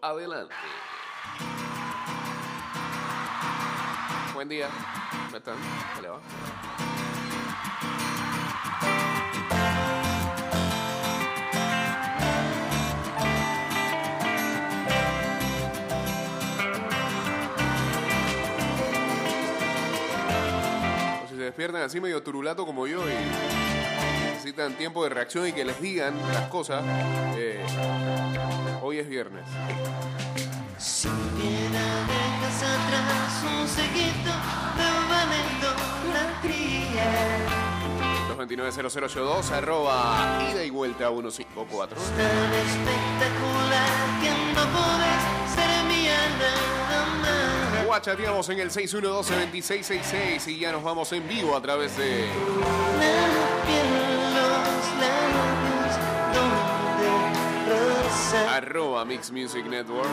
Adelante. Buen día. ¿Cómo están? O si se despiertan así medio turulato como yo y necesitan tiempo de reacción y que les digan las cosas, eh, hoy es viernes. Si bien dejas atrás un seguito de idolatría 229-0082, arroba ida y vuelta 154. tan espectacular que no podés ser mía nada más. Guachateamos en el 612-2666 y ya nos vamos en vivo a través de arroba Mix Music Network.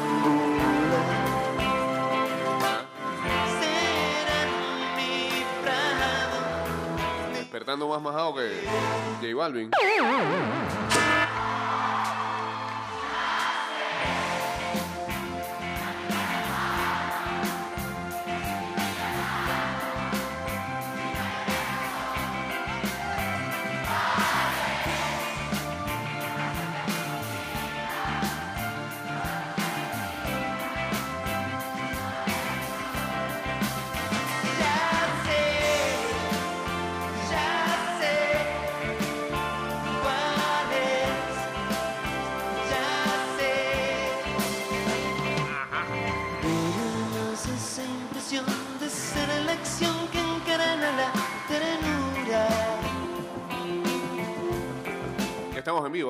prado. Despertando más majado que J Balvin.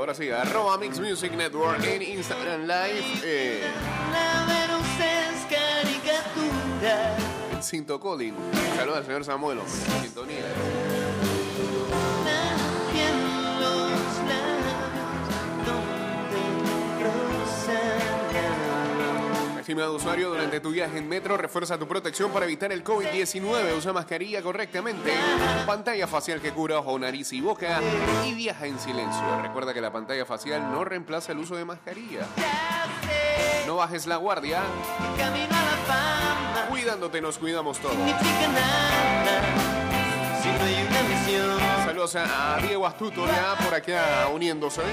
Ahora sí, arroba Mix Music Network en Instagram Live. Eh. Cinto Colin. Saludos al señor Samuel. Sintonía. Estimado usuario, durante tu viaje en metro, refuerza tu protección para evitar el COVID-19. Usa mascarilla correctamente, pantalla facial que cubra ojo, nariz y boca y viaja en silencio. Recuerda que la pantalla facial no reemplaza el uso de mascarilla. No bajes la guardia. Cuidándote, nos cuidamos todos. Saludos a Diego Astuto ya por acá uniéndose.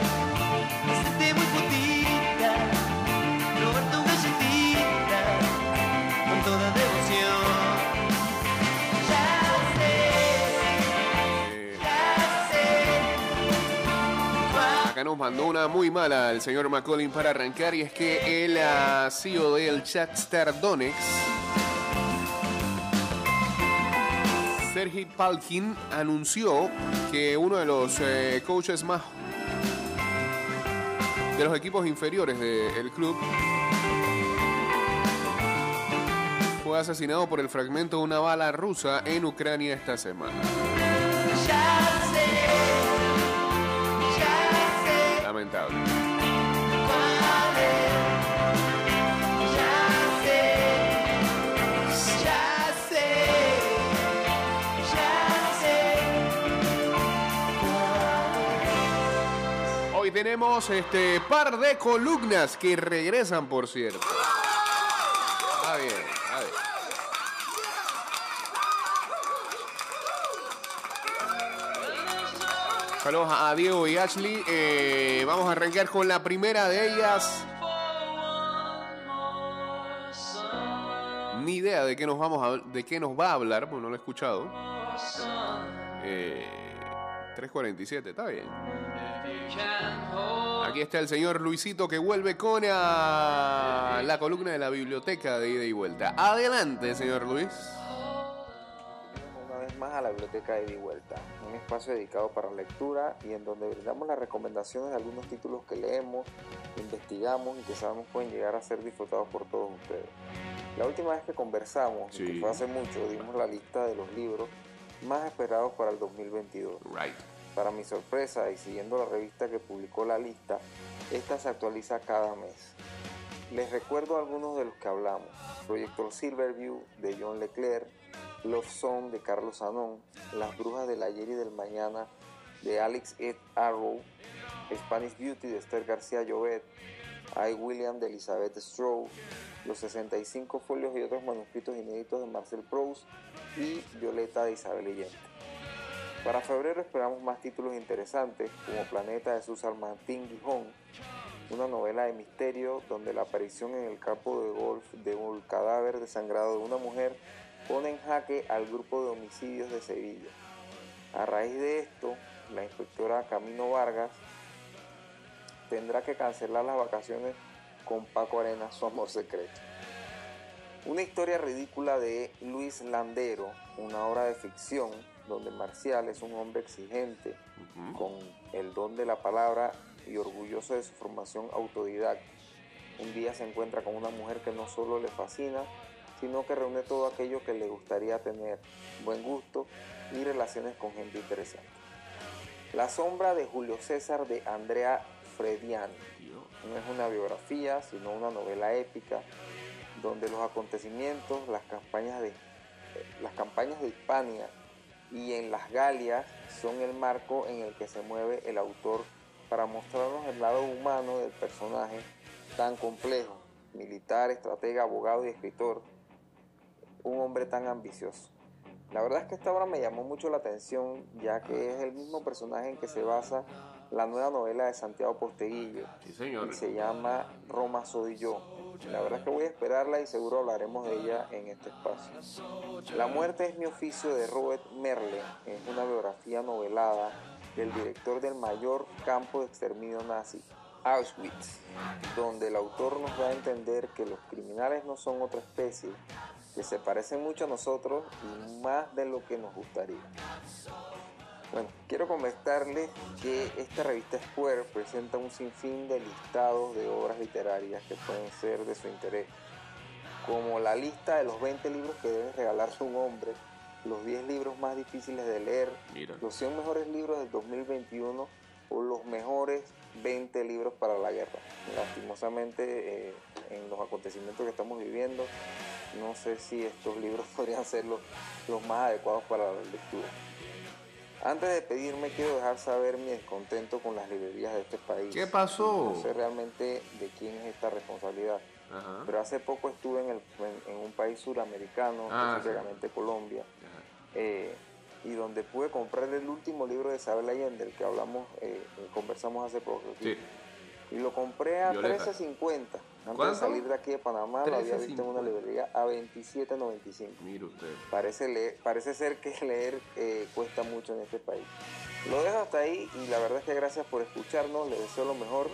Mandó una muy mala el señor McCollin para arrancar y es que el ah, CEO del Chatstar Donex, Sergi Palkin, anunció que uno de los eh, coaches más de los equipos inferiores del club fue asesinado por el fragmento de una bala rusa en Ucrania esta semana. Tenemos este par de columnas que regresan, por cierto. Está bien, está bien. Saludos a Diego y Ashley. Eh, vamos a arrancar con la primera de ellas. Ni idea de qué nos vamos a, de qué nos va a hablar, porque no lo he escuchado. Eh, 3.47, está bien. Aquí está el señor Luisito que vuelve con ah, la columna de la biblioteca de ida y vuelta. Adelante, señor Luis. una vez más a la biblioteca de Ida y Vuelta, un espacio dedicado para la lectura y en donde brindamos las recomendaciones de algunos títulos que leemos, investigamos y que sabemos pueden llegar a ser disfrutados por todos ustedes. La última vez que conversamos, Sí. que fue hace mucho, dimos la lista de los libros más esperados para el 2022. Right. Para mi sorpresa y siguiendo la revista que publicó la lista, esta se actualiza cada mes. Les recuerdo algunos de los que hablamos. Proyecto Silverview de John Leclerc, Love Song de Carlos Anón, Las Brujas del Ayer y del Mañana de Alex Ed Arrow, Spanish Beauty de Esther García Llobet, I. William de Elizabeth Stroh, Los 65 folios y otros manuscritos inéditos de Marcel Proust y Violeta de Isabel Allende. Para febrero esperamos más títulos interesantes como Planeta de Susan Martín Gijón, una novela de misterio donde la aparición en el campo de golf de un cadáver desangrado de una mujer pone en jaque al grupo de homicidios de Sevilla. A raíz de esto, la inspectora Camino Vargas tendrá que cancelar las vacaciones con Paco Arena, su amor secreto. Una historia ridícula de Luis Landero, una obra de ficción donde Marcial es un hombre exigente, con el don de la palabra y orgulloso de su formación autodidacta. Un día se encuentra con una mujer que no solo le fascina, sino que reúne todo aquello que le gustaría tener, buen gusto y relaciones con gente interesante. La sombra de Julio César de Andrea Frediani. No es una biografía, sino una novela épica donde los acontecimientos, las campañas de, las campañas de Hispania y en las Galias son el marco en el que se mueve el autor para mostrarnos el lado humano del personaje tan complejo, militar, estratega, abogado y escritor, un hombre tan ambicioso. La verdad es que esta obra me llamó mucho la atención, ya que es el mismo personaje en que se basa la nueva novela de Santiago Posteguillo. Sí, señor. Y se llama Roma soy yo. La verdad es que voy a esperarla y seguro hablaremos de ella en este espacio. La muerte es mi oficio de Robert Merle. Es una biografía novelada del director del mayor campo de exterminio nazi, Auschwitz, donde el autor nos da a entender que los criminales no son otra especie, que se parecen mucho a nosotros y más de lo que nos gustaría. Bueno, quiero comentarles que esta revista Square presenta un sinfín de listados de obras literarias que pueden ser de su interés, como la lista de los 20 libros que debe regalarse un hombre, los 10 libros más difíciles de leer, Mira. los 100 mejores libros del 2021 o los mejores 20 libros para la guerra. Lastimosamente, eh, en los acontecimientos que estamos viviendo, no sé si estos libros podrían ser los, los más adecuados para la lectura. Antes de despedirme, quiero dejar saber mi descontento con las librerías de este país. ¿Qué pasó? No sé realmente de quién es esta responsabilidad. Ajá. Pero hace poco estuve en, el- en- en un país suramericano, Ah, específicamente Colombia, Ajá. eh, y donde pude comprar el último libro de Isabel Allende, el que hablamos, eh, conversamos hace poco. Sí. Y lo compré a Violeta. 13.50. Antes de salir de aquí de Panamá, lo había visto en una 13.50. librería a 27.95. Mire usted. Parece, leer, parece ser que leer eh, cuesta mucho en este país. Lo dejo hasta ahí y la verdad es que gracias por escucharnos, les deseo lo mejor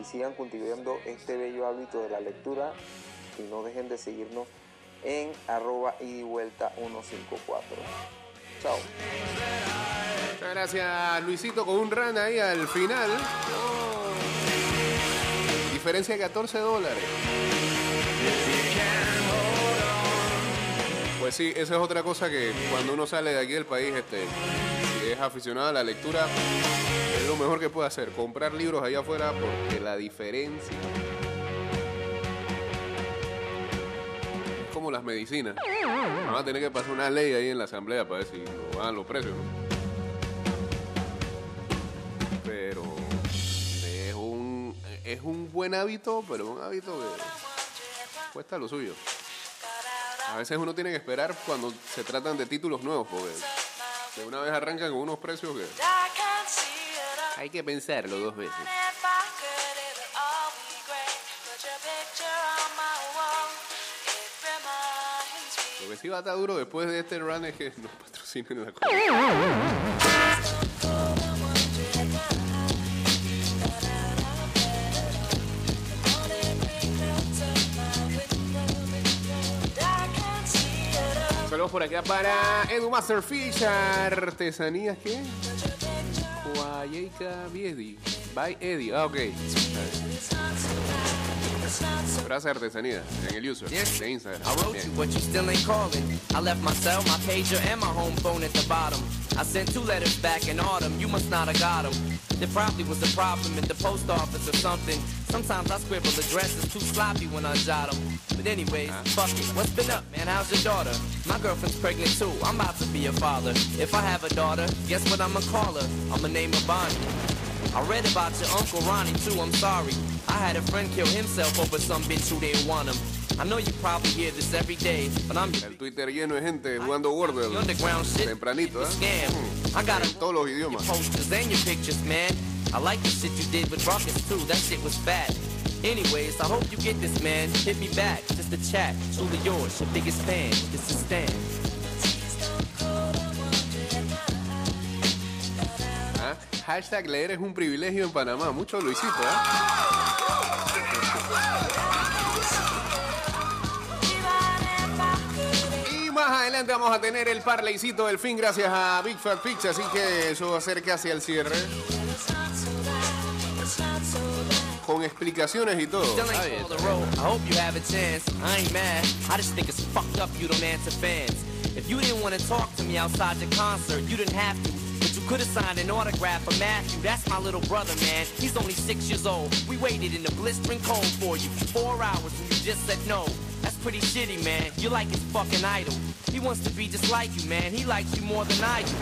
y sigan cultivando este bello hábito de la lectura y no dejen de seguirnos en arroba y vuelta 154. Chao. Muchas gracias, Luisito, con un run ahí al final. Diferencia de 14 dólares. Pues sí, esa es otra cosa que cuando uno sale de aquí del país, este, si es aficionado a la lectura, es lo mejor que puede hacer, comprar libros allá afuera porque la diferencia es como las medicinas. Van a tener que pasar una ley ahí en la asamblea para ver si lo bajan los precios. Es un buen hábito, pero un hábito que cuesta lo suyo. A veces uno tiene que esperar cuando se tratan de títulos nuevos, porque de una vez arrancan con unos precios que hay que pensarlo dos veces. Lo que sí va a estar duro después de este run es que nos patrocinen la cosa. Por acá para Edu Masterfish, artesanías que Guayeca Biedi, by Eddie, ah ok. Gracias artesanía en el user de Instagram. I wrote you, but you still ain't calling. I left my cell, my pager, and my home phone at the bottom. I sent two letters back in autumn. You must not have got them. There probably was a problem at the post office or something. Sometimes I scribble addresses too sloppy when I jot them. But anyways, fuck it. What's been up, man? How's your daughter? My girlfriend's pregnant too. I'm about to be a father. If I have a daughter, guess what I'ma call her? I'ma name her Bonnie. I read about your Uncle Ronnie too, I'm sorry. I had a friend kill himself over some bitch who didn't want him. I know you probably hear this every day, but I'm El Twitter lleno de gente jugando Wordle. underground shit. Tempranito, ¿eh? Scam. I got todos los your posters and your pictures, man. I like the shit you did with Ruckus too. That shit was fat. Anyways, I hope you get this, man. Hit me back, just a chat. Truly yours, your biggest fan. This is Stan. Hashtag leer es un privilegio en Panamá. Mucho Luisito, ¿eh? Y más adelante vamos a tener el parleycito del fin gracias a Big Fat Picture, así que eso va a ser casi al cierre. Con explicaciones y todo. But you could have signed an autograph for Matthew. That's my little brother, man. He's only six years old. We waited in the blistering cold for you four hours and you just said no. That's pretty shitty, man. You're like his fucking idol. He wants to be just like you, man. He likes you more than I do.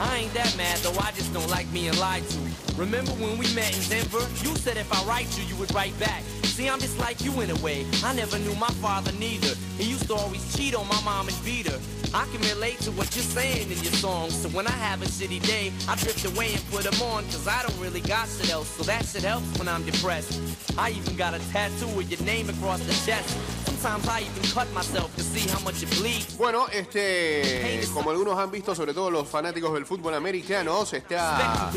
I ain't that mad though, I just don't like being lied to. Remember when we met in Denver? You said if I write you, you would write back. See, I'm just like you in a way. I never knew my father neither. He used to always cheat on my mom and beat her. I can relate to what you're saying in your songs. So when I have a shitty day, I drift away and put them on. Cause I don't really got shit else. So that shit helps when I'm depressed. I even got a tattoo with your name across the chest. Sometimes I even cut myself to see how much it bleeds. Bueno, este, como algunos han visto, sobre todo los fanáticos del fútbol americano, se está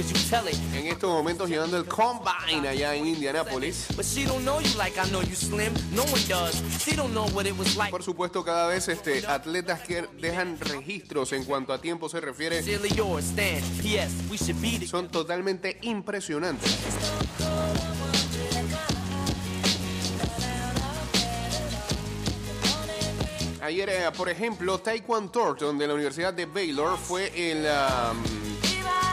en estos momentos llevando el Combine allá en Indianápolis. Por supuesto, cada vez este, atletas que dejan registros en cuanto a tiempo se refiere son totalmente impresionantes. Ayer, eh, por ejemplo, Taekwon Thornton de la Universidad de Baylor fue el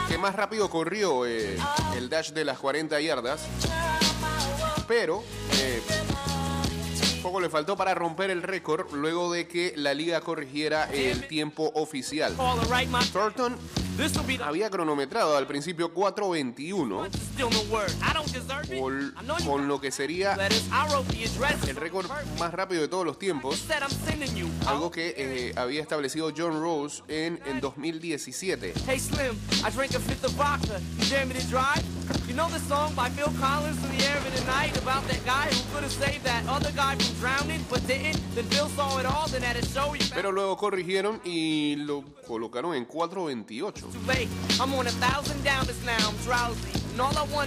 que más rápido corrió eh, el dash de las 40 yardas, pero eh, poco le faltó para romper el récord luego de que la liga corrigiera el tiempo oficial. Thornton Había cronometrado al principio 4.21 still no word. I don't deserve it. con, lo que sería el récord más rápido de todos los tiempos, algo que eh, había establecido John Rose en, en 2017. Hey Slim, I drank a fifth of vodka. You dare me to drive? You know the song by Phil Collins in the air of the night about that guy who could have saved that other guy from drowning but didn't? Then Phil saw it all, then at a show he Pero luego corrigieron y lo colocaron en 4.28. too late. I'm on a thousand downers now, I'm drowsy.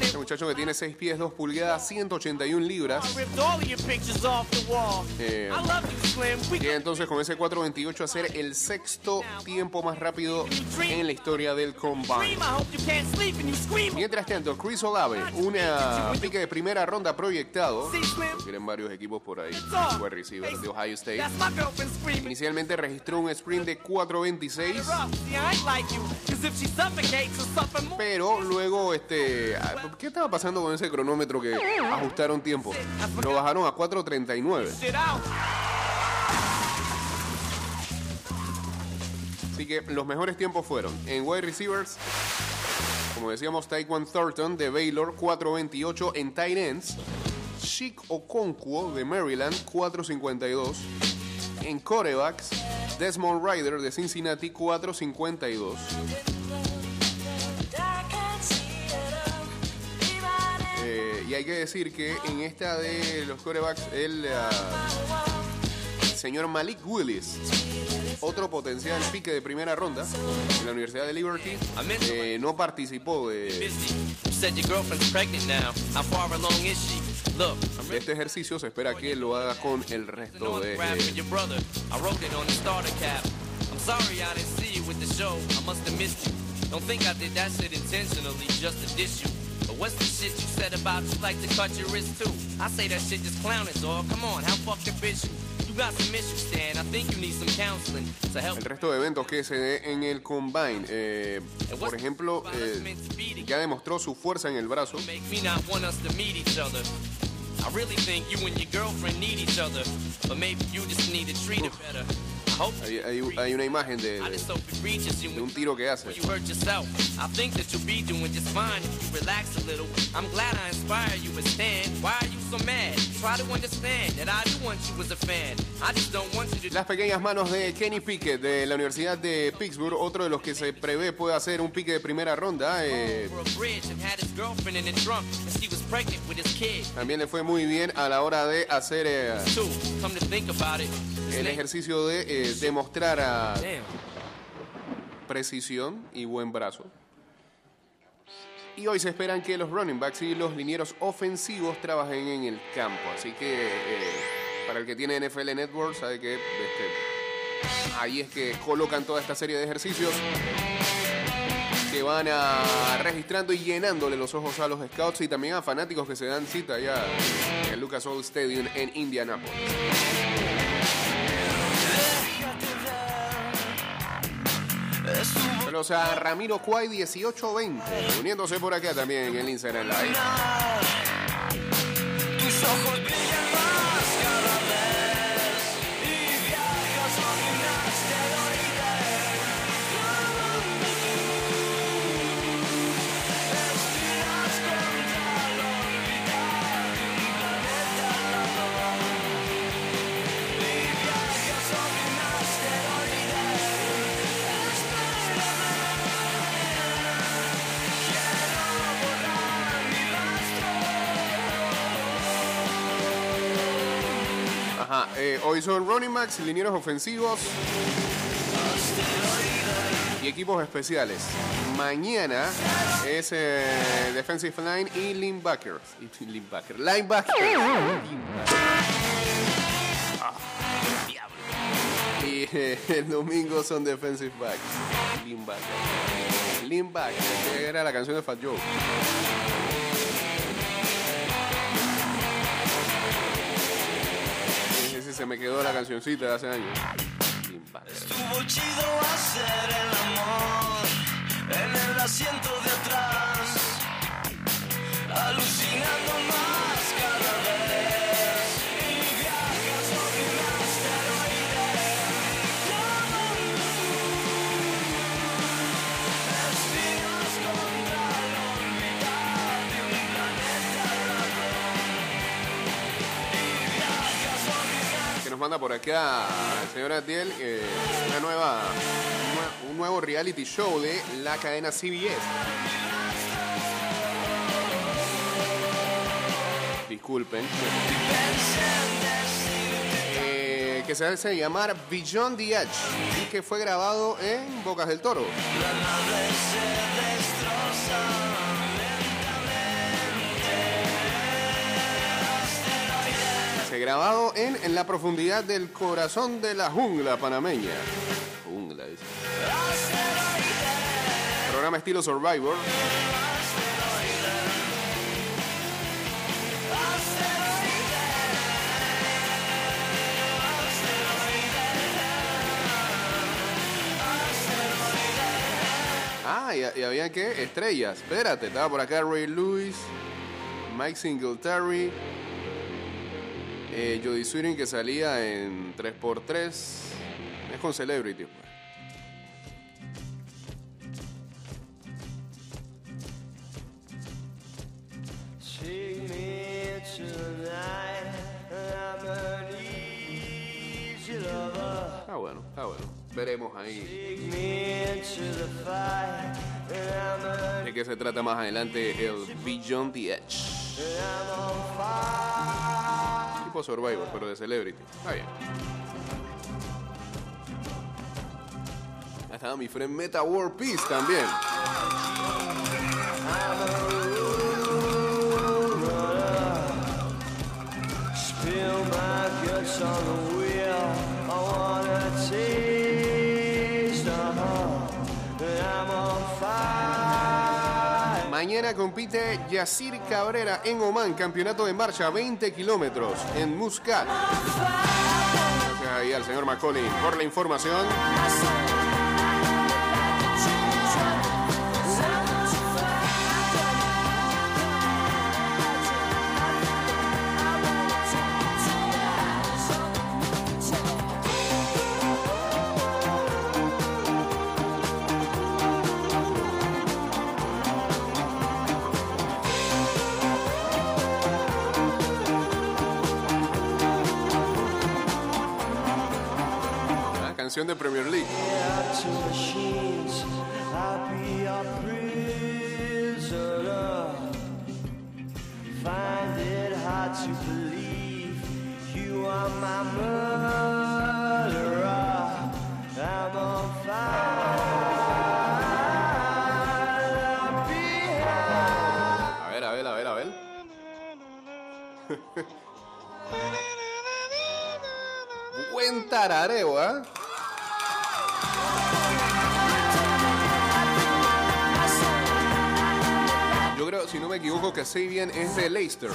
Este muchacho que tiene 6 pies 2 pulgadas, 181 libras. Eh, llega entonces con ese 4.28 a ser el sexto tiempo más rápido en la historia del Combine. Mientras tanto, Chris Olave, una pique de primera ronda proyectado, tienen varios equipos por ahí, wide receiver de Ohio State. Inicialmente registró un sprint de 4.26, Rough. See, I ain't like you. Cause if she suffocates or suffer more. pero luego, este, ah, ¿qué estaba pasando con ese cronómetro que ajustaron tiempo? Lo bajaron a 4.39. Shit out. Así que los mejores tiempos fueron en wide receivers, como decíamos, Taekwon Thornton de Baylor, 4.28 en tight ends. Chic Okonkwo de Maryland, 4.52. En corebacks, Desmond Ryder de Cincinnati, 4.52. y hay que decir que en esta de los corebacks, el ah, señor Malik Willis, otro potencial pique de primera ronda en la Universidad de Liberty, eh, no participó de, este ejercicio. Se espera que lo haga con el resto de... eh, what's the shit you said about you like to cut your wrist too? I say that shit just clowning, dog. Come on, how fucking bitch you? El resto de eventos que se dé en el Combine. Eh, por ejemplo, eh, ya demostró su fuerza en el brazo. Make Hay, una imagen de, de- de un tiro que hace. Las pequeñas manos de Kenny Pickett de la Universidad de Pittsburgh, otro de los que se prevé puede hacer un pique de primera ronda. eh, también le fue muy bien a la hora de hacer eh, el ejercicio de eh, demostrar a precisión y buen brazo. Y hoy se esperan que los running backs y los linieros ofensivos trabajen en el campo. Así que eh, para el que tiene NFL Network sabe que este, ahí es que colocan toda esta serie de ejercicios que van a registrando y llenándole los ojos a los scouts y también a fanáticos que se dan cita allá en Lucas Oil Stadium en Indianapolis. Saludos a Ramiro Cuay 1820, uniéndose por acá también en el Instagram Live. Eh, hoy son running backs, linieros ofensivos y equipos especiales. Mañana es eh, defensive line y linebackers. Y linebacker. Linebacker. Linebacker. Diablo. Y eh, el domingo son defensive backs. Linebacker. Linebacker. Era la canción de Fat Joe. Se me quedó la cancioncita de hace años. Estuvo chido hacer el amor en el asiento de atrás, alucinando más por acá el señor Adiel eh, una nueva un nue- un nuevo reality show de la cadena CBS. Disculpen. Eh, que se hace llamar Beyond the Edge y que fue grabado en Bocas del Toro. Grabado en, en la profundidad del corazón de la jungla panameña. Jungla, dice. Programa estilo Survivor. Ah, y, y había que estrellas. Espérate, estaba por acá Ray Lewis, Mike Singletary, eh, Jodie Sweetin que salía en 3x3. Es con Celebrity. pues. Está bueno, está bueno. Veremos ahí de qué se trata más adelante el Beyond the Edge. Survivor, pero de Celebrity. Está bien. Ahí estaba mi friend Meta World Peace también. Mañana compite Yacir Cabrera en Oman, campeonato de marcha 20 kilómetros en Muscat. Gracias ahí al señor Macaulay por la información. I'm on fire behind. A ver, a ver, a ver, a ver. Buen tarareo, ¿ah? Si no me equivoco, que Sabian es de Leicester.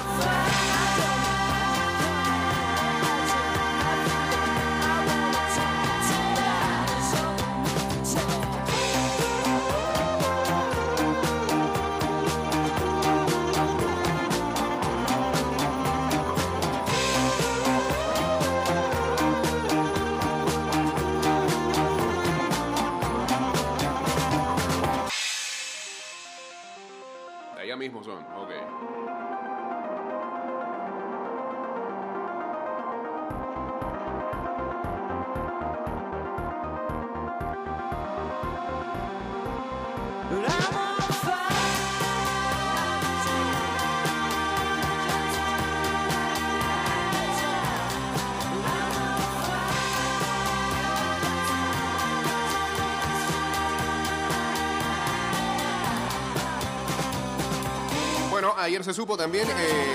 Ayer se supo también eh,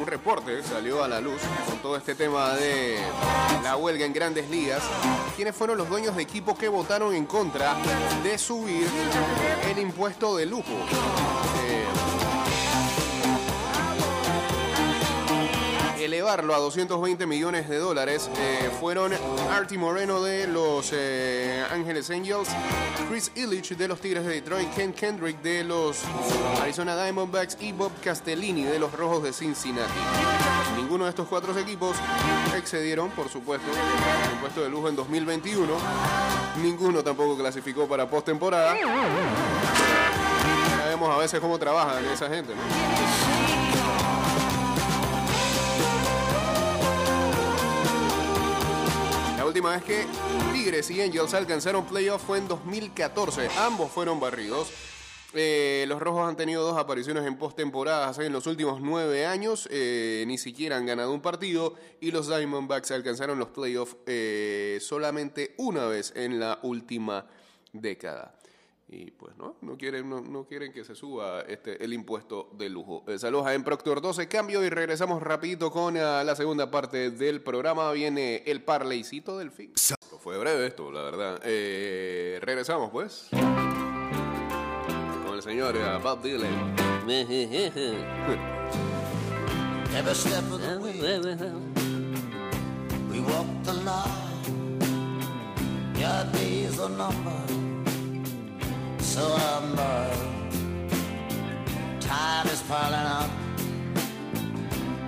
un reporte salió a la luz con todo este tema de la huelga en grandes ligas. ¿Quiénes fueron los dueños de equipo que votaron en contra de subir el impuesto de lujo? Eh, elevarlo a 220 millones de dólares eh, fueron Artie Moreno de los eh, Ángeles Angels, Chris Illich de los Tigres de Detroit, Ken Kendrick de los Arizona Diamondbacks y Bob Castellini de los Rojos de Cincinnati. Ninguno de estos cuatro equipos excedieron, por supuesto, el impuesto de lujo en 2021. Ninguno tampoco clasificó para postemporada. Ya vemos a veces cómo trabajan esa gente, ¿no? Última vez que Tigres y Angels alcanzaron playoff fue en 2014. Ambos fueron barridos. Eh, los Rojos han tenido dos apariciones en postemporadas en los últimos nueve años. eh, ni siquiera han ganado un partido. Y los Diamondbacks alcanzaron los playoffs eh, solamente una vez en la última década. Y pues no, no quieren, no, no quieren que se suba este, el impuesto de lujo. Eh, saludos a En Proctor 12, cambio y regresamos rapidito con ah, la segunda parte del programa. Viene el parleycito del fin. Fue breve esto, la verdad. Eh, regresamos pues. Con el señor eh, Bob Dylan. Every step of the way, we walk the line. Your days are numbered, so. Time is piling up.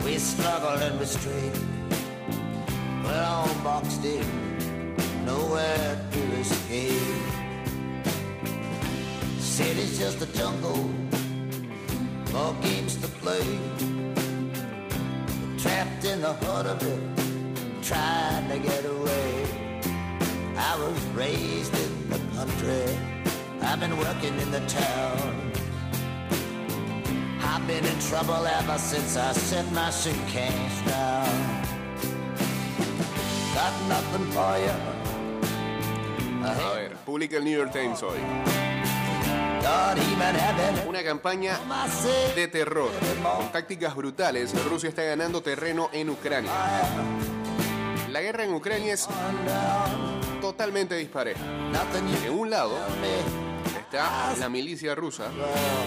We struggle and we strain. We're all boxed in, nowhere to escape. City's just a jungle, more games to play trapped in the heart of it, trying to get away. I was raised in the country, I've been working in the town. I've been in trouble ever since I set my suitcase down. Got nothing for you. A ver, publica el New York Times hoy. Una campaña de terror. Con tácticas brutales, Rusia está ganando terreno en Ucrania. La guerra en Ucrania es totalmente dispareja. En un lado. Está la milicia rusa,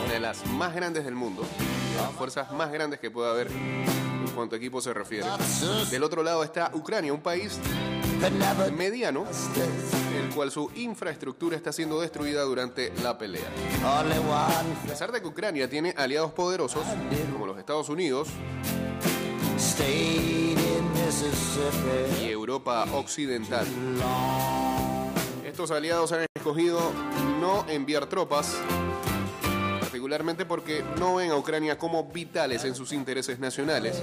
una de las más grandes del mundo, de las fuerzas más grandes que pueda haber en cuanto a equipo se refiere. Del otro lado está Ucrania, un país mediano, el cual su infraestructura está siendo destruida durante la pelea. A pesar de que Ucrania tiene aliados poderosos, como los Estados Unidos y Europa Occidental, estos aliados han escogido no enviar tropas, particularmente porque no ven a Ucrania como vitales en sus intereses nacionales.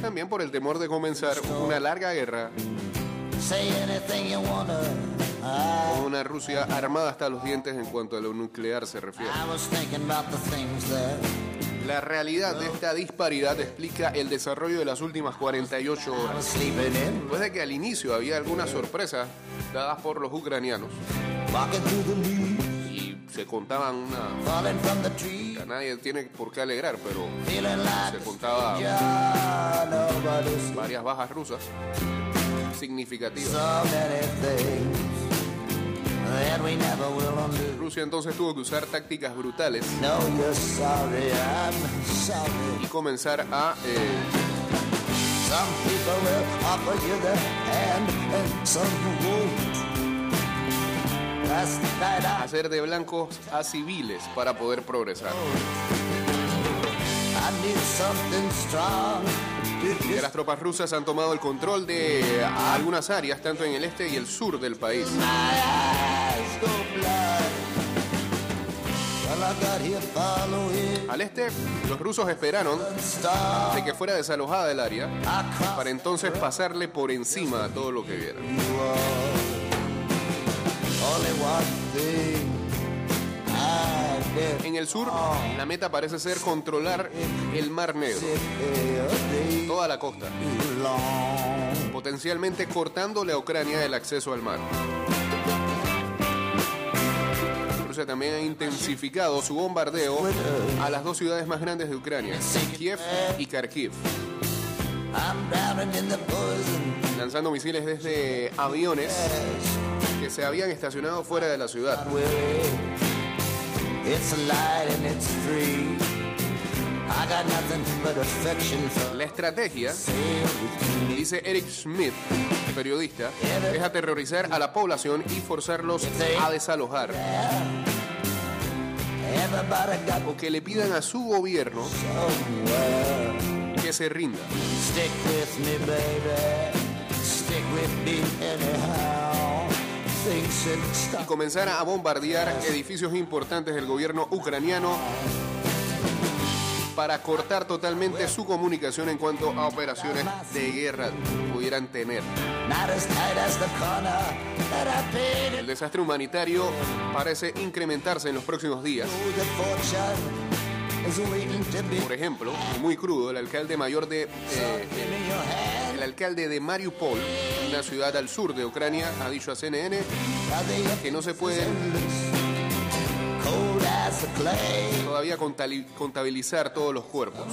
También por el temor de comenzar una larga guerra Con una Rusia armada hasta los dientes en cuanto a lo nuclear se refiere. La realidad de esta disparidad explica el desarrollo de las últimas 48 I was horas. Después de que al inicio había algunas sorpresas dadas por los ucranianos y se contaban una... Nadie tiene por qué alegrar, pero se contaba varias bajas rusas significativas. Rusia entonces tuvo que usar tácticas brutales No, you're sorry, I'm sorry. y comenzar a eh, Some people will offer you their hand and some won't. Last night I, hacer de blancos a civiles para poder progresar. Las tropas rusas han tomado el control de algunas áreas, tanto en el este y el sur del país. Al este, los rusos esperaron de que fuera desalojada el área para entonces pasarle por encima a todo lo que vieran. En el sur, la meta parece ser controlar el Mar Negro, toda la costa, potencialmente cortándole a Ucrania el acceso al mar. Rusia también ha intensificado su bombardeo a las dos ciudades más grandes de Ucrania, Kiev y Kharkiv, lanzando misiles desde aviones que se habían estacionado fuera de la ciudad. La estrategia, dice Eric Smith, periodista, es aterrorizar a la población y forzarlos a desalojar. O que le pidan a su gobierno que se rinda. Y comenzar a bombardear edificios importantes del gobierno ucraniano para cortar totalmente su comunicación en cuanto a operaciones de guerra pudieran tener. El desastre humanitario parece incrementarse en los próximos días. Por ejemplo, muy crudo, el alcalde mayor de eh, el alcalde de Mariupol, una ciudad al sur de Ucrania, ha dicho a CNN que no se pueden todavía contabilizar todos los cuerpos.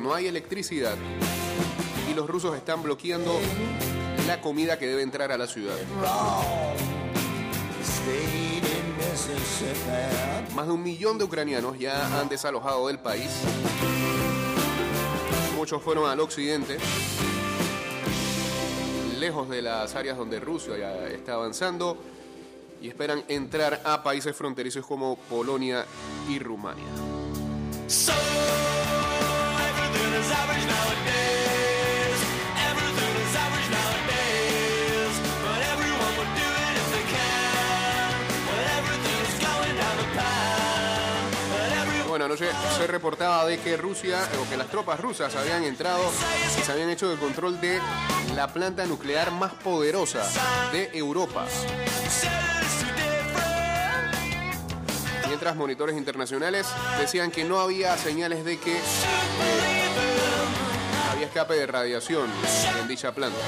No hay electricidad y los rusos están bloqueando la comida que debe entrar a la ciudad. Más de un millón de ucranianos ya han desalojado del país. Muchos fueron al occidente, lejos de las áreas donde Rusia está avanzando y esperan entrar a países fronterizos como Polonia y Rumania. So Bueno, anoche se reportaba de que Rusia, o que las tropas rusas habían entrado y se habían hecho el control de la planta nuclear más poderosa de Europa. Mientras monitores internacionales decían que no había señales de que había escape de radiación en dicha planta.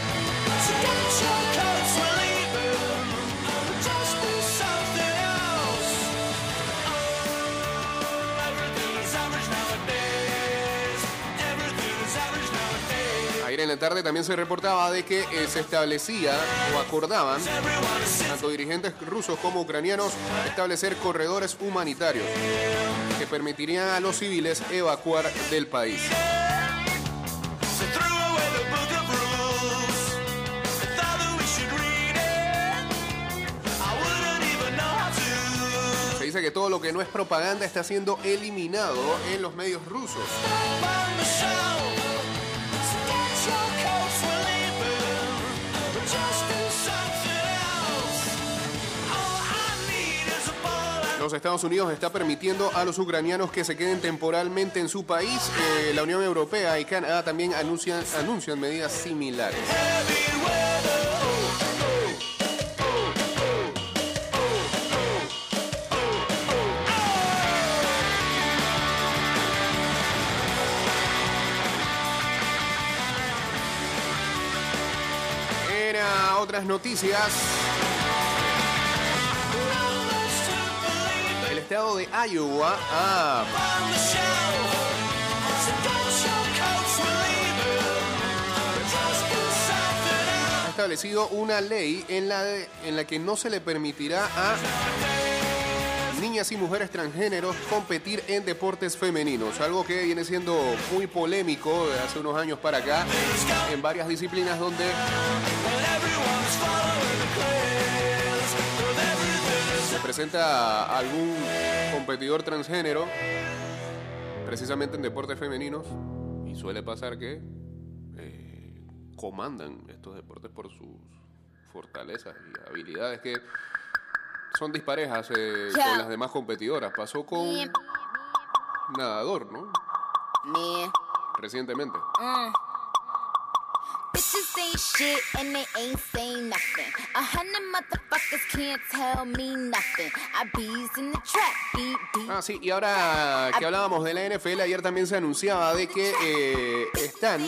En la tarde también se reportaba de que eh, se establecía o acordaban tanto dirigentes rusos como ucranianos establecer corredores humanitarios que permitirían a los civiles evacuar del país. Se dice que todo lo que no es propaganda está siendo eliminado en los medios rusos. Los Estados Unidos está permitiendo a los ucranianos que se queden temporalmente en su país. Eh, la Unión Europea y Canadá también anuncian, anuncian medidas similares. Era otras noticias. Estado de Iowa ha ha establecido una ley en la, de- en la que no se le permitirá a niñas y mujeres transgéneros competir en deportes femeninos, algo que viene siendo muy polémico de hace unos años para acá en varias disciplinas donde presenta algún competidor transgénero precisamente en deportes femeninos y suele pasar que eh, comandan estos deportes por sus fortalezas y habilidades que son disparejas eh, con las demás competidoras. Pasó con un nadador, ¿no? Recientemente. Bitches ain't shit and they ain't saying nothing. A hundred motherfuckers can't tell me nothing. I bees in the trap, beat, beat. Ah, sí, y ahora que hablábamos de la NFL, ayer también se anunciaba de que eh, están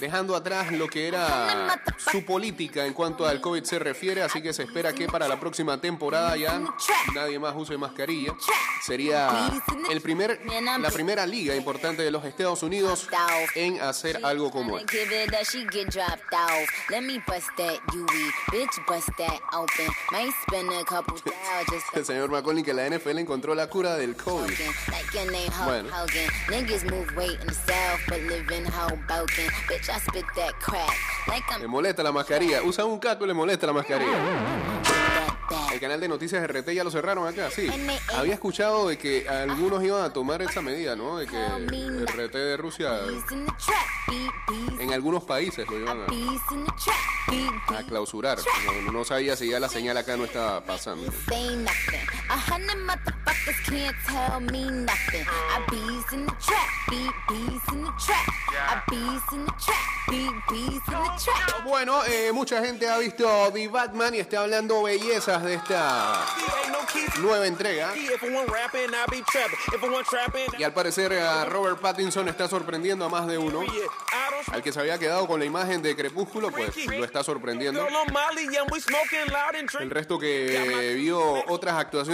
dejando atrás lo que era su política en cuanto al COVID se refiere, así que se espera que para la próxima temporada ya nadie más use mascarilla. Sería el primer, la primera liga importante de los Estados Unidos en hacer algo como esto. It she get dropped off. Let me bust that UE, bitch, bust that open. Might spend a couple thousand just El señor Macaulay que la NFL encontró la cura del COVID. Bueno. Hogan. Niggas move weight in the south, but live in Hoboken. Bitch, I spit that crack. Like I'm Le molesta la mascarilla. Usa un casco y le molesta la mascarilla. El canal de noticias RT ya lo cerraron acá, sí. Había escuchado de que algunos iban a tomar esa medida, ¿no? De que el RT de Rusia en algunos países lo iban a, a clausurar. No, no sabía si ya la señal acá no estaba pasando. Say nothing. A hundred motherfuckers can't tell me nothing. I bees in the trap, beat, bees in the trap. I bees in the trap, beat, bees in the trap. Bueno, eh, mucha gente ha visto The Batman y está hablando bellezas de esta nueva entrega. Y al parecer a Robert Pattinson está sorprendiendo a más de uno. Al que se había quedado con la imagen de Crepúsculo, pues lo está sorprendiendo. El resto que vio otras actuaciones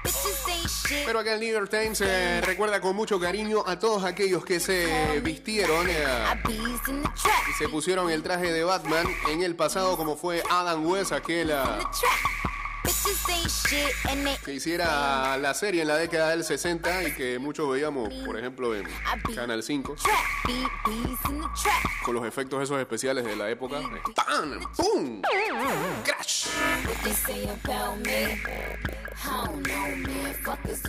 You know me, then you know I've been thinking Franklin. Money, thousands, true religion trousers. Got a private home, started from them public houses. Hair weave killer, causing her arousal. Audi A8, told him Audi 5000. Bitches ain't shit. Pero acá el New York Times eh, recuerda con mucho cariño a todos aquellos que se vistieron eh, y se pusieron el traje de Batman en el pasado, como fue Adam West, aquel they que hiciera la serie en la década del 60 y que muchos veíamos, por ejemplo, en Canal 5, trap, beat, bees in the trap. con los efectos esos especiales de la época. eh, ¡Tan! ¡Pum! ¡Crash! Don't know, man.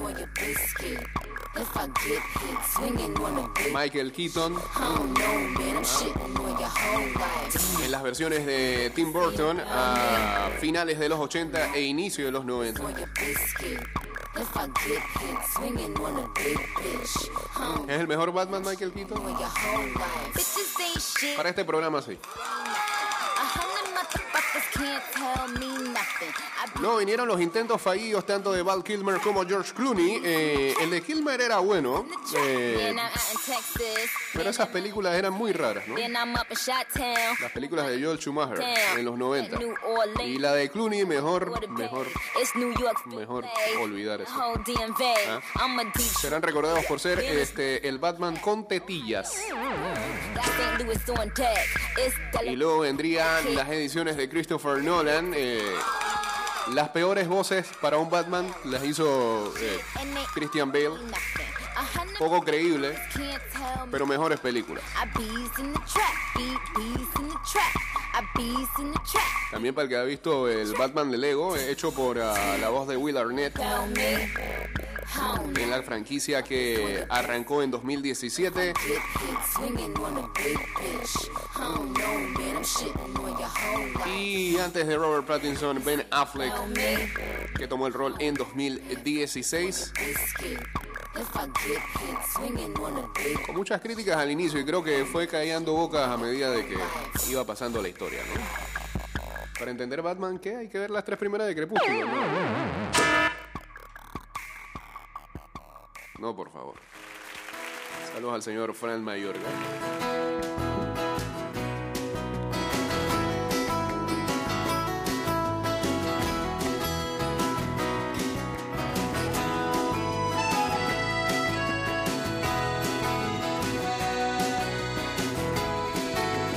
On your biscuit. If I get hit swinging on a bitch, Michael Keaton I don't know, man. I'm shitting on your whole life. en las versiones de Tim Burton a finales de los 80 e inicio de los 90. On your biscuit. If I get hit swinging on a big bitch, I don't ¿Es el mejor Batman Michael Keaton? Para este programa sí. Luego vinieron los intentos fallidos tanto de Val Kilmer como George Clooney. Eh, el de Kilmer era bueno, eh, pero esas películas eran muy raras, ¿no? Las películas de Joel Schumacher en los 90. New Orleans. Y la de Clooney, mejor, mejor. Mejor olvidar eso. ¿Ah? Serán recordados por ser este el Batman con tetillas. Y luego vendrían las ediciones de Christopher Nolan. Eh, las peores voces para un Batman las hizo eh, Christian Bale. Poco creíble, pero mejores películas. También para el que ha visto el Batman de Lego, hecho por ah, la voz de Will Arnett, en la franquicia que arrancó en 2017. swinging on a big bitch. I don't know, man. I'm shitting on your whole life. Y antes de Robert Pattinson, Ben Affleck, que tomó el rol en 2016. Whiskey. If I get hit swinging on a big Con muchas críticas al inicio y creo que fue callando bocas a medida de que iba pasando la historia, ¿no? Para entender Batman, ¿qué? Hay que ver las tres primeras de Crepúsculo. No, por favor. Saludos al señor Fran Mayorga.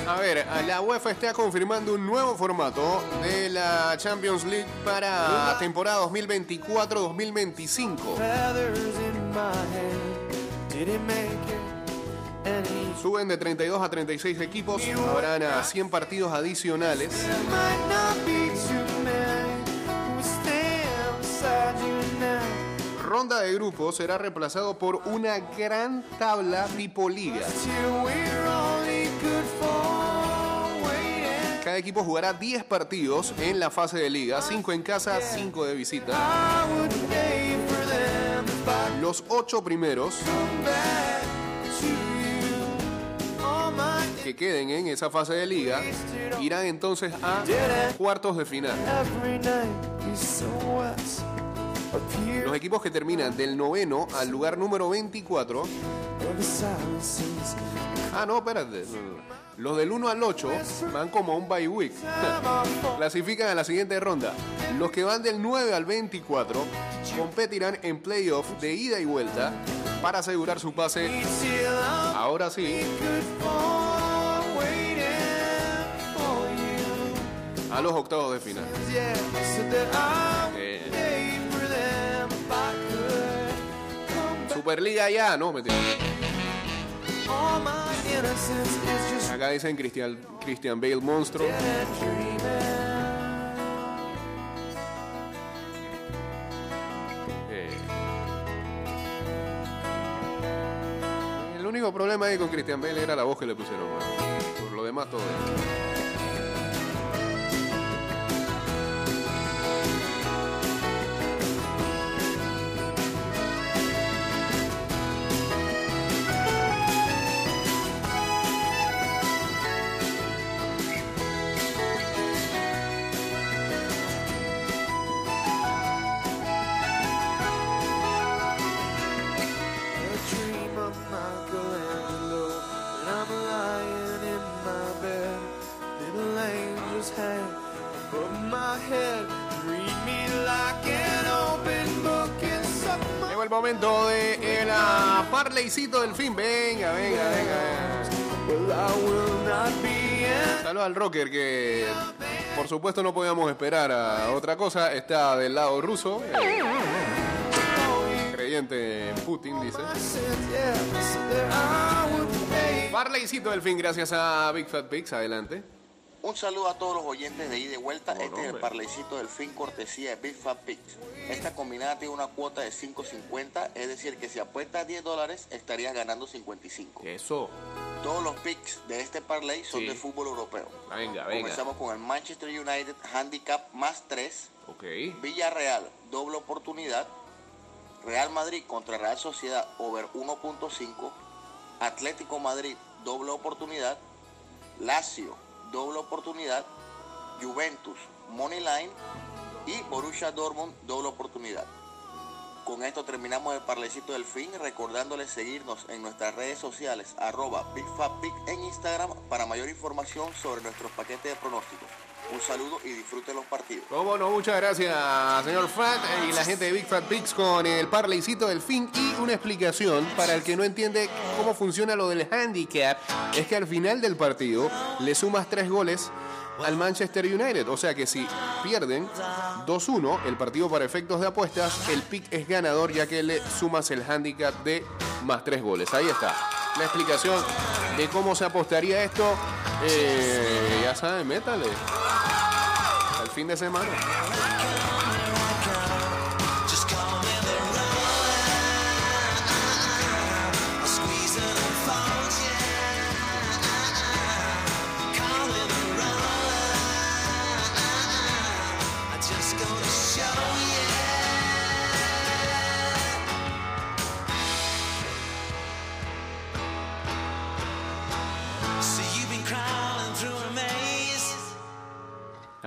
A ver, la UEFA está confirmando un nuevo formato de la Champions League para temporada 2024-2025. Suben de 32 a 36 equipos, habrán a 100 partidos adicionales. Ronda de grupos será reemplazado por una gran tabla tipo liga. Cada equipo jugará 10 partidos en la fase de liga, 5 en casa, 5 de visita. Los 8 primeros que queden en esa fase de liga irán entonces a cuartos de final. Los equipos que terminan del noveno al lugar número 24. of the silences. Ah, no, espérate. Los del 1 al 8 van como un bye week. Clasifican a la siguiente ronda. Los que van del 9 al 24 competirán en playoff de ida y vuelta para asegurar su pase. Ahora sí, a los octavos de final. Superliga ya, no, mentira. Acá dicen Christian, Christian Bale monstruo. Eh. El único problema ahí con Christian Bale era la voz que le pusieron. bueno. Por lo demás, todo bien. Momento de el parleycito del fin. Venga, venga, venga. Saludos al rocker que por supuesto no podíamos esperar a otra cosa. Está del lado ruso. creyente en Putin, dice. Parleycito del fin, gracias a Big Fat Pigs. Adelante. Un saludo a todos los oyentes de ida y vuelta. Este es el parlecito del fin cortesía de Big Fat Picks. Esta combinada tiene una cuota de 5.50, es decir, que si apuestas 10 dólares estarías ganando 55. Eso. Todos los picks de este parlay son Sí. de fútbol europeo. Venga, venga. Comenzamos con el Manchester United Handicap más 3, Ok. Villarreal doble oportunidad, Real Madrid contra Real Sociedad over 1.5, Atlético Madrid doble oportunidad, Lazio doble oportunidad, Juventus Money Line y Borussia Dortmund doble oportunidad. Con esto terminamos el parlecito del fin, recordándoles seguirnos en nuestras redes sociales, arroba BigFatPick en Instagram para mayor información sobre nuestros paquetes de pronósticos. Un saludo y disfruten los partidos. Cómo no, muchas gracias, señor Fat y la gente de Big Fat Pigs con el parleycito del fin y una explicación para el que no entiende cómo funciona lo del handicap. Es que al final del partido le sumas tres goles al Manchester United. O sea que si pierden 2-1, el partido para efectos de apuestas, el pick es ganador ya que le sumas el handicap de más tres goles. Ahí está. La explicación de cómo se apostaría esto. Eh, ya saben, métale. Fin de semana.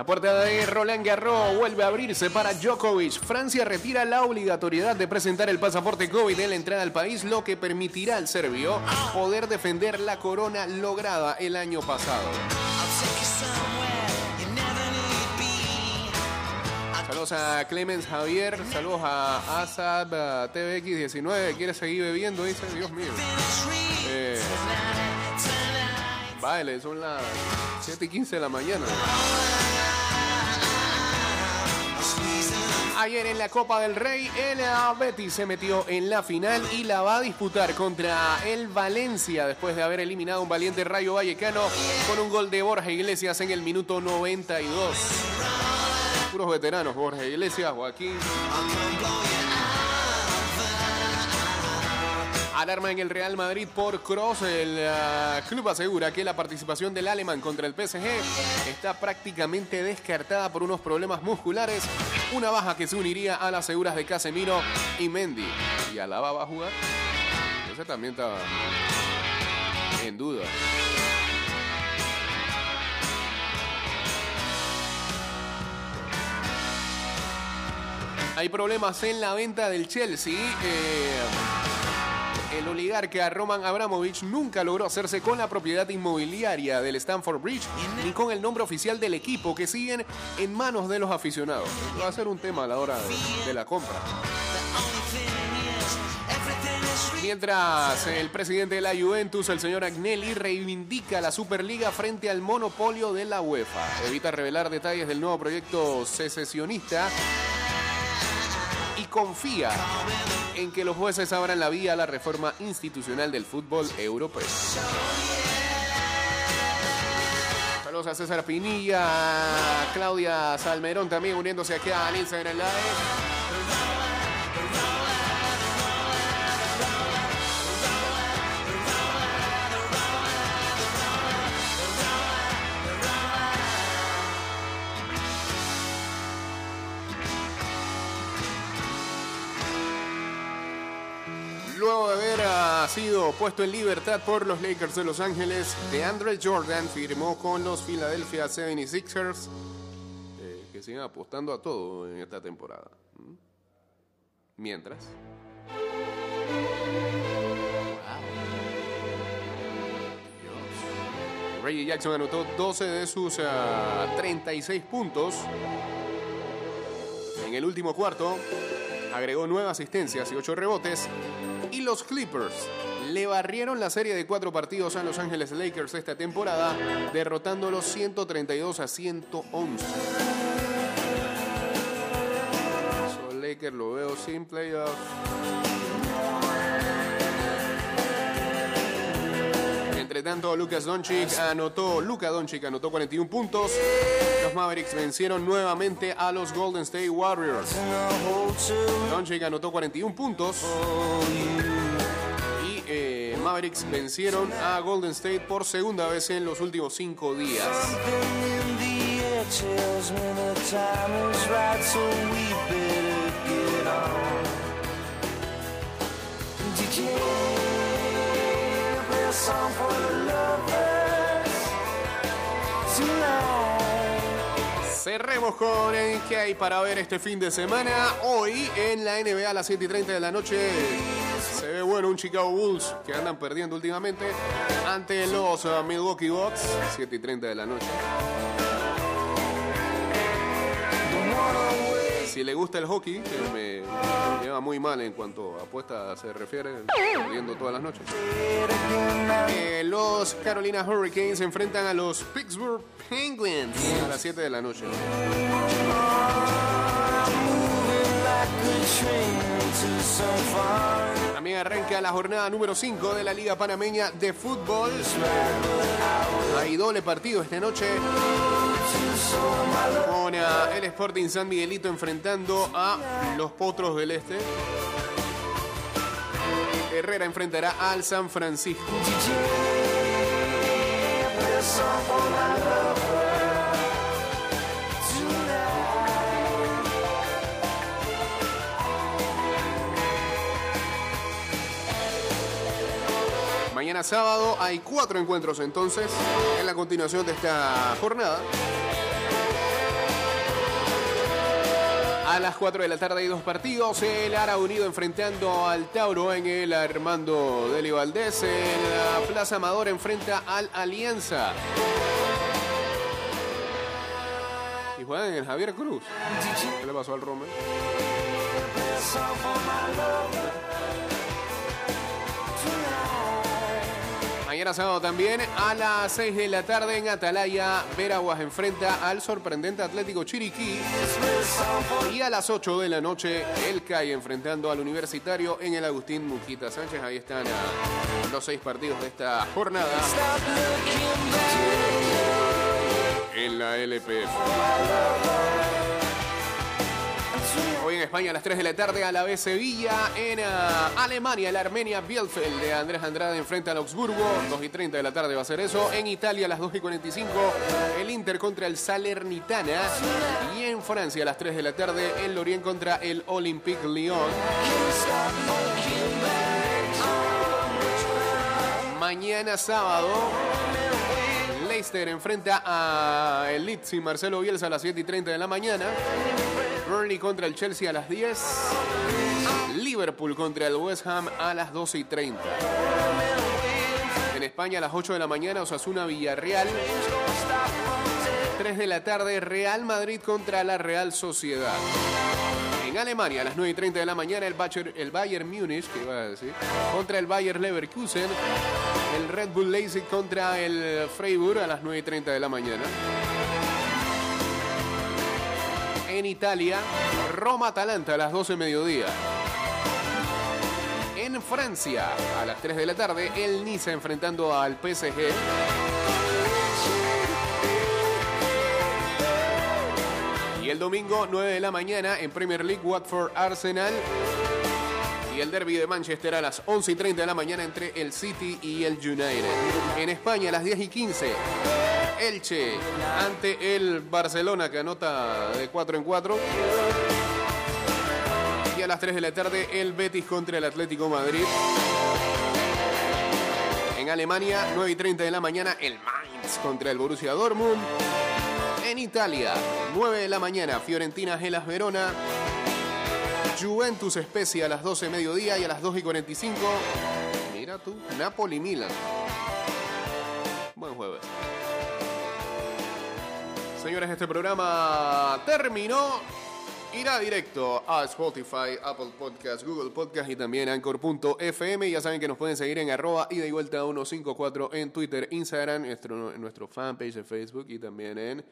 Puerta de Roland Garros vuelve a abrirse para Djokovic. Francia retira la obligatoriedad de presentar el pasaporte COVID en la entrada al país, lo que permitirá al serbio poder defender la corona lograda el año pasado. Saludos a Clemens Javier, saludos a Asab a TVX19, quiere seguir bebiendo, dice, Dios mío. Eh, Vale, son las 7 y 15 de la mañana. Ayer en la Copa del Rey, el Betis se metió en la final y la va a disputar contra el Valencia después de haber eliminado un valiente Rayo Vallecano con un gol de Borja Iglesias en el minuto 92. Puros veteranos, Borja Iglesias, Joaquín. Alarma en el Real Madrid por Cross. El ah, club asegura que la participación del alemán contra el PSG está prácticamente descartada por unos problemas musculares. Una baja que se uniría a las seguras de Casemiro y Mendy. ¿Y Alaba va a jugar? Ese también está en duda. Hay problemas en la venta del Chelsea. Eh, el oligarca Roman Abramovich nunca logró hacerse con la propiedad inmobiliaria del Stamford Bridge ni con el nombre oficial del equipo que siguen en manos de los aficionados. Va a ser un tema a la hora de, la compra. Mientras el presidente de la Juventus, el señor Agnelli, reivindica la Superliga frente al monopolio de la UEFA. Evita revelar detalles del nuevo proyecto secesionista confía en que los jueces abran la vía a la reforma institucional del fútbol europeo. Saludos a César Pinilla, Claudia Salmerón también uniéndose aquí a Instagram Live. Luego de haber ah, sido puesto en libertad por los Lakers de Los Ángeles, DeAndre Jordan firmó con los Philadelphia 76ers, eh, que siguen apostando a todo en esta temporada. Mientras. Dios. Reggie Jackson anotó 12 de sus ah, 36 puntos en el último cuarto. Agregó 9 asistencias y 8 rebotes. Y los Clippers le barrieron la serie de cuatro partidos a Los Ángeles Lakers esta temporada, derrotándolos 132 a 111. So, Lakers lo veo sin playoff. Entre tanto, Lucas Doncic anotó, Luka Doncic anotó 41 puntos. Los Mavericks vencieron nuevamente a los Golden State Warriors. Doncic anotó 41 puntos. Y eh, Mavericks vencieron a Golden State por segunda vez en los últimos cinco días. Cerremos con el que hay para ver este fin de semana. Hoy en la NBA a las 7 y 30 de la noche se ve bueno un Chicago Bulls que andan perdiendo últimamente ante los uh, Milwaukee Bucks. 7 y 30 de la noche. Si le gusta el hockey, que me lleva muy mal en cuanto a apuesta se refiere, viendo todas las noches. Eh, los Carolina Hurricanes se enfrentan a los Pittsburgh Penguins a las 7 de la noche. También arranca la jornada número 5 de la Liga Panameña de Fútbol. Hay doble partido esta noche. Con ah, el Sporting San Miguelito enfrentando a los Potros del Este. Herrera enfrentará al San Francisco. Mañana sábado hay cuatro encuentros entonces en la continuación de esta jornada. A las 4 de la tarde hay dos partidos. El Ara Unido enfrentando al Tauro en el Armando Deli Valdés. En la Plaza Amador enfrenta al Alianza. Y juegan en el Javier Cruz. ¿Qué le pasó al Roma? Mañana sábado también a las 6 de la tarde en Atalaya, Veraguas enfrenta al sorprendente Atlético Chiriquí. Y a las 8 de la noche, el CAI enfrentando al Universitario en el Agustín Muquita Sánchez. Ahí están ah, los seis partidos de esta jornada en la LPF. En España a las 3 de la tarde a la vez Sevilla. En ah, Alemania, la Armenia Bielefeld de Andrés Andrade enfrenta al Augsburgo. 2 y 30 de la tarde va a ser eso. En Italia a las 2 y 45 el Inter contra el Salernitana. Y en Francia a las 3 de la tarde el Lorient contra el Olympique Lyon. Mañana sábado Leicester enfrenta a el Leeds y Marcelo Bielsa a las 7 y 30 de la mañana. Burnley contra el Chelsea a las 10. Liverpool contra el West Ham a las 12 y 30. En España a las 8 de la mañana Osasuna Villarreal. 3 de la tarde Real Madrid contra la Real Sociedad. En Alemania a las 9 y 30 de la mañana el Bayern, el Bayern Múnich, que iba a decir, contra el Bayern Leverkusen. El Red Bull Leipzig contra el Freiburg a las 9 y 30 de la mañana. En Italia, Roma-Atalanta a las 12 de mediodía. En Francia, a las 3 de la tarde, el Niza enfrentando al PSG. Y el domingo, 9 de la mañana, en Premier League, Watford Arsenal. Y el derby de Manchester a las 11 y 30 de la mañana entre el City y el United. En España, a las 10 y 15, Elche ante el Barcelona que anota de 4 en 4. Y a las 3 de la tarde, el Betis contra el Atlético Madrid. En Alemania, 9 y 30 de la mañana, el Mainz contra el Borussia Dortmund. En Italia, 9 de la mañana, Fiorentina Gelas Verona. Juventus Spezia a las 12 de mediodía y a las 2 y 45. Mira tú, Napoli Milan. Buen jueves. Señores, este programa terminó. Irá directo a Spotify, Apple Podcast, Google Podcast y también Anchor.fm. Ya saben que nos pueden seguir en arroba ida y vuelta 154 en Twitter, Instagram, nuestro, nuestro fanpage de Facebook y también en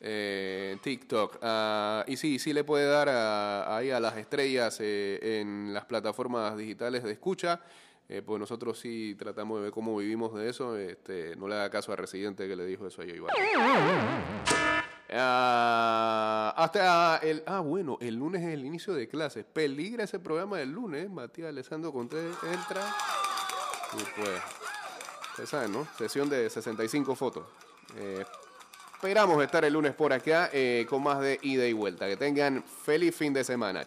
eh, TikTok. Ah, y sí, sí le puede dar a- ahí a las estrellas eh, en las plataformas digitales de escucha. Eh, pues nosotros sí tratamos de ver cómo vivimos de eso. Este, no le haga caso a Residente que le dijo eso a J Balvin. Ah, hasta el. Ah, bueno, el lunes es el inicio de clases. Peligra ese programa del lunes. Matías Alessandro Conté entra. Y pues. Ustedes saben, ¿no? Sesión de 65 fotos. Eh, esperamos estar el lunes por acá eh, con más de ida y vuelta. Que tengan feliz fin de semana.